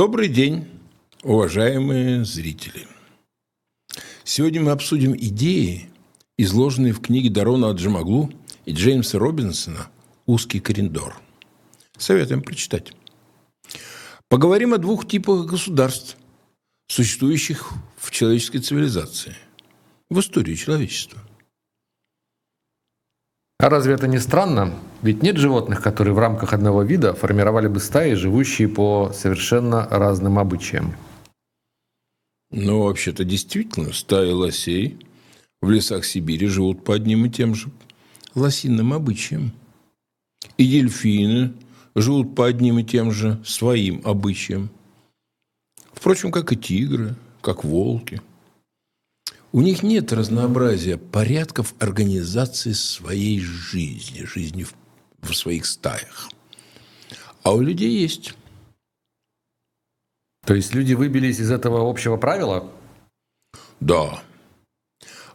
Добрый день, уважаемые зрители. Сегодня мы обсудим идеи, изложенные в книге Дарона Аджимаглу и Джеймса Робинсона «Узкий коридор». Советуем прочитать. Поговорим о двух типах государств, существующих в человеческой цивилизации, в истории человечества. А разве это не странно? Ведь нет животных, которые в рамках одного вида формировали бы стаи, живущие по совершенно разным обычаям. Ну, вообще-то действительно, стаи лосей в лесах Сибири живут по одним и тем же лосиным обычаям. И дельфины живут по одним и тем же своим обычаям. Впрочем, как и тигры, как волки – у них нет разнообразия порядков организации своей жизни, жизни в, в своих стаях. А у людей есть. То есть люди выбились из этого общего правила? Да.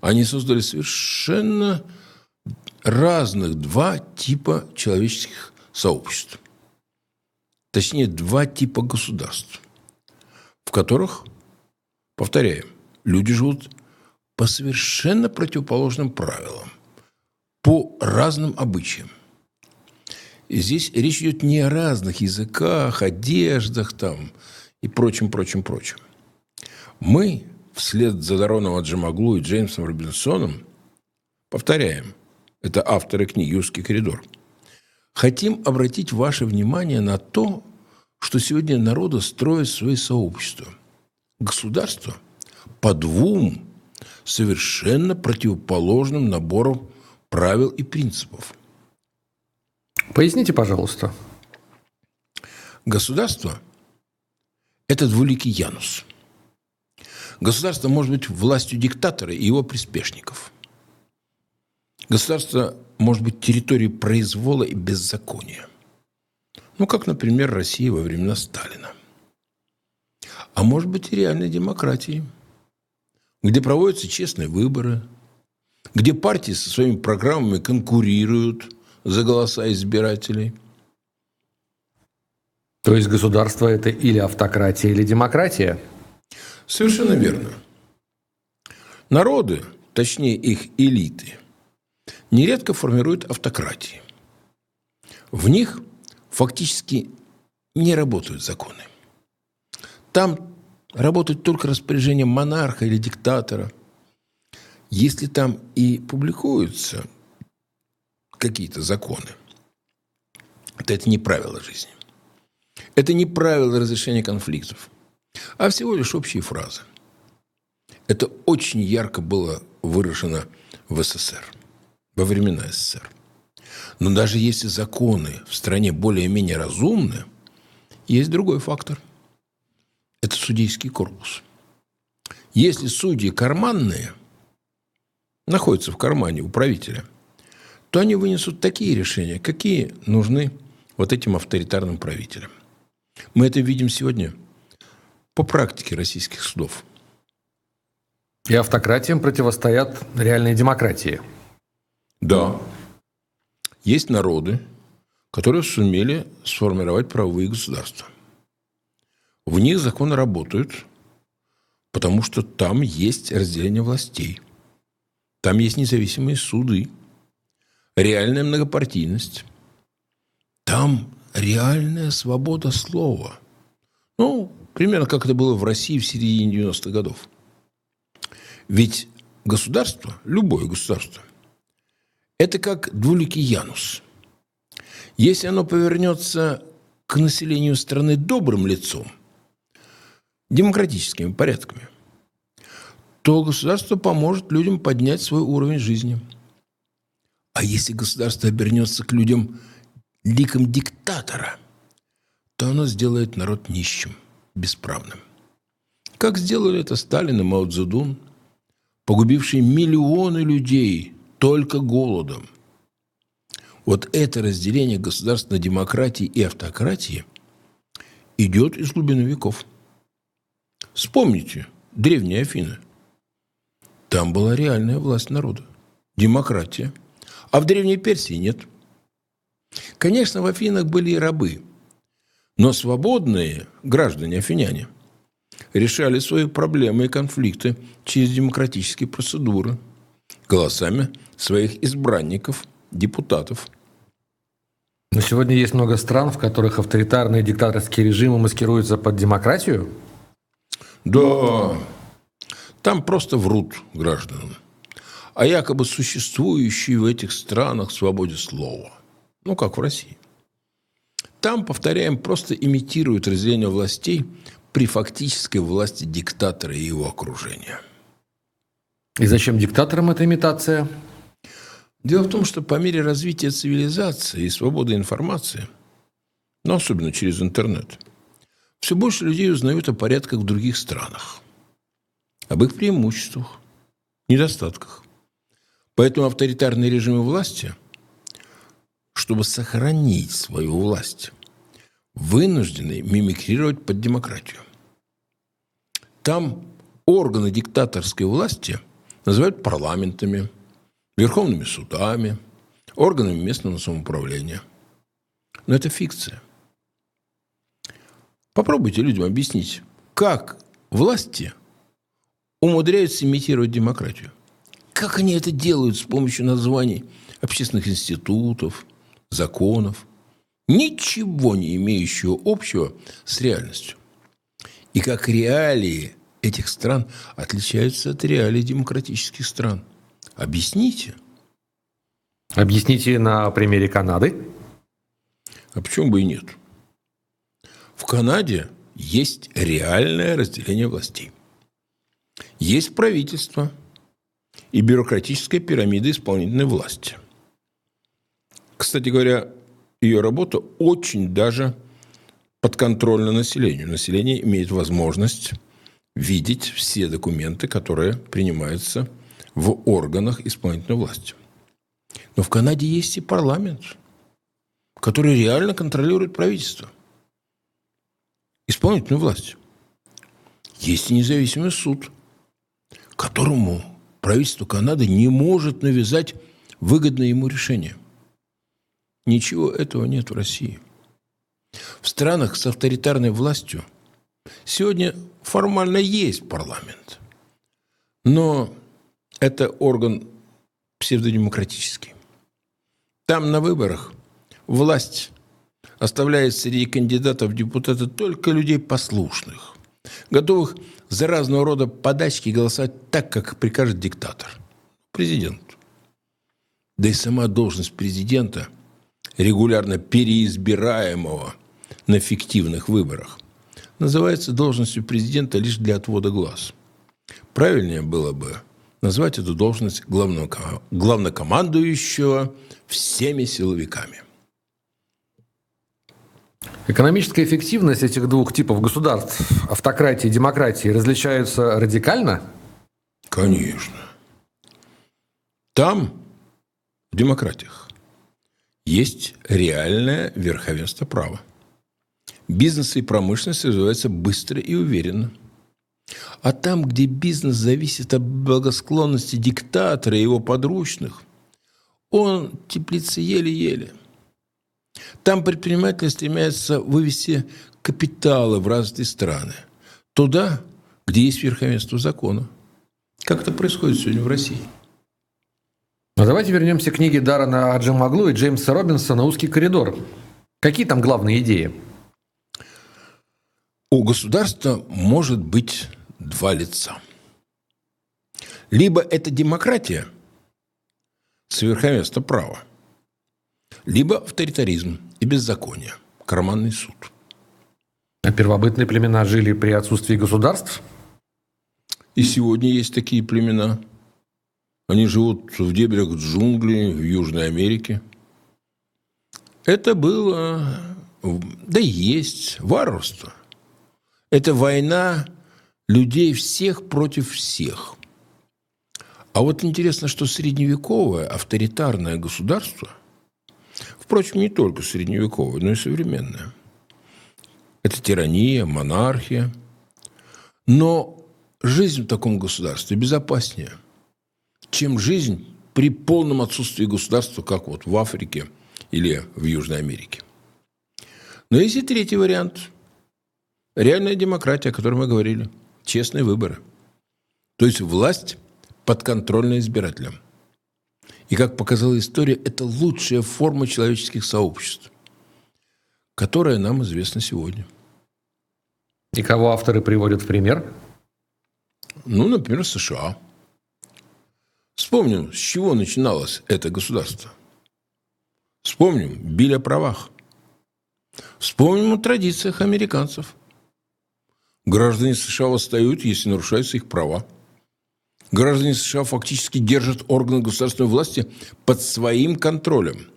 Они создали совершенно разных два типа человеческих сообществ. Точнее, два типа государств, в которых, повторяем, люди живут по совершенно противоположным правилам, по разным обычаям. И здесь речь идет не о разных языках, одеждах там и прочем, прочем, прочем. Мы вслед за Дароном Аджимаглу и Джеймсом Робинсоном повторяем, это авторы книги «Узкий коридор», хотим обратить ваше внимание на то, что сегодня народы строят свои сообщества. Государство по двум совершенно противоположным набором правил и принципов. Поясните, пожалуйста. Государство – это двуликий Янус. Государство может быть властью диктатора и его приспешников. Государство может быть территорией произвола и беззакония. Ну, как, например, Россия во времена Сталина. А может быть и реальной демократией – где проводятся честные выборы, где партии со своими программами конкурируют за голоса избирателей. То есть государство это или автократия, или демократия? Совершенно верно. Народы, точнее их элиты, нередко формируют автократии. В них фактически не работают законы. Там работать только распоряжением монарха или диктатора. Если там и публикуются какие-то законы, то это не правила жизни. Это не правила разрешения конфликтов, а всего лишь общие фразы. Это очень ярко было выражено в СССР, во времена СССР. Но даже если законы в стране более-менее разумны, есть другой фактор – это судейский корпус. Если судьи карманные, находятся в кармане у правителя, то они вынесут такие решения, какие нужны вот этим авторитарным правителям. Мы это видим сегодня по практике российских судов. И автократиям противостоят реальные демократии. Да. Есть народы, которые сумели сформировать правовые государства. В них законы работают, потому что там есть разделение властей. Там есть независимые суды, реальная многопартийность. Там реальная свобода слова. Ну, примерно как это было в России в середине 90-х годов. Ведь государство, любое государство, это как двуликий Янус. Если оно повернется к населению страны добрым лицом – демократическими порядками, то государство поможет людям поднять свой уровень жизни. А если государство обернется к людям ликом диктатора, то оно сделает народ нищим, бесправным. Как сделали это Сталин и Мао Цзэдун, погубившие миллионы людей только голодом. Вот это разделение государственной демократии и автократии идет из глубины веков – Вспомните древние Афины. Там была реальная власть народа, демократия. А в Древней Персии нет. Конечно, в Афинах были и рабы. Но свободные граждане-афиняне решали свои проблемы и конфликты через демократические процедуры, голосами своих избранников, депутатов. Но сегодня есть много стран, в которых авторитарные диктаторские режимы маскируются под демократию. Да, там просто врут гражданам о якобы существующей в этих странах свободе слова. Ну, как в России. Там, повторяем, просто имитируют разделение властей при фактической власти диктатора и его окружения. И зачем диктаторам эта имитация? Дело в том, что по мере развития цивилизации и свободы информации, но особенно через интернет, все больше людей узнают о порядках в других странах, об их преимуществах, недостатках. Поэтому авторитарные режимы власти, чтобы сохранить свою власть, вынуждены мимикрировать под демократию. Там органы диктаторской власти называют парламентами, верховными судами, органами местного самоуправления. Но это фикция. Попробуйте людям объяснить, как власти умудряются имитировать демократию. Как они это делают с помощью названий общественных институтов, законов, ничего не имеющего общего с реальностью. И как реалии этих стран отличаются от реалий демократических стран. Объясните. Объясните на примере Канады. А почему бы и нет? В Канаде есть реальное разделение властей. Есть правительство – и бюрократическая пирамида исполнительной власти. Кстати говоря, ее работа очень даже подконтрольна населению. Население имеет возможность видеть все документы, которые принимаются в органах исполнительной власти. Но в Канаде есть и парламент, который реально контролирует правительство, исполнительную власть. Есть независимый суд, которому правительство Канады не может навязать выгодное ему решение. Ничего этого нет в России. В странах с авторитарной властью сегодня формально есть парламент. Но это орган псевдодемократический. Там на выборах власть оставляет среди кандидатов в депутаты только людей послушных, готовых за разного рода подачки голосовать так, как прикажет диктатор. Президент. Да и сама должность президента, регулярно переизбираемого на фиктивных выборах, называется должностью президента лишь для отвода глаз. Правильнее было бы назвать эту должность главного, главнокомандующего всеми силовиками. Экономическая эффективность этих двух типов государств, автократии и демократии, различаются радикально? Конечно. Там, в демократиях, есть реальное верховенство права. Бизнес и промышленность развиваются быстро и уверенно. А там, где бизнес зависит от благосклонности диктатора и его подручных, он теплится еле-еле – там предприниматели стремятся вывести капиталы в разные страны. Туда, где есть верховенство закона. Как это происходит сегодня в России? Ну, давайте вернемся к книге Дарана Аджимаглу и Джеймса Робинсона «Узкий коридор». Какие там главные идеи? У государства может быть два лица. Либо это демократия с верховенством права – либо авторитаризм и беззаконие, карманный суд. А первобытные племена жили при отсутствии государств? И сегодня есть такие племена. Они живут в дебрях джунглей в Южной Америке. Это было, да и есть, варварство. Это война людей всех против всех. А вот интересно, что средневековое авторитарное государство – Впрочем, не только средневековая, но и современная. Это тирания, монархия. Но жизнь в таком государстве безопаснее, чем жизнь при полном отсутствии государства, как вот в Африке или в Южной Америке. Но есть и третий вариант. Реальная демократия, о которой мы говорили. Честные выборы. То есть власть подконтрольна избирателям. И, как показала история, это лучшая форма человеческих сообществ, которая нам известна сегодня. И кого авторы приводят в пример? Ну, например, США. Вспомним, с чего начиналось это государство. Вспомним биль о правах. Вспомним о традициях американцев. Граждане США восстают, если нарушаются их права. Граждане США фактически держат органы государственной власти под своим контролем.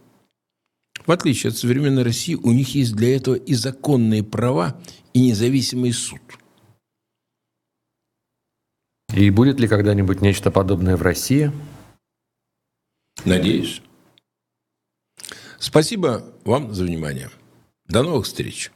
В отличие от современной России, у них есть для этого и законные права, и независимый суд. И будет ли когда-нибудь нечто подобное в России? Надеюсь. Спасибо вам за внимание. До новых встреч.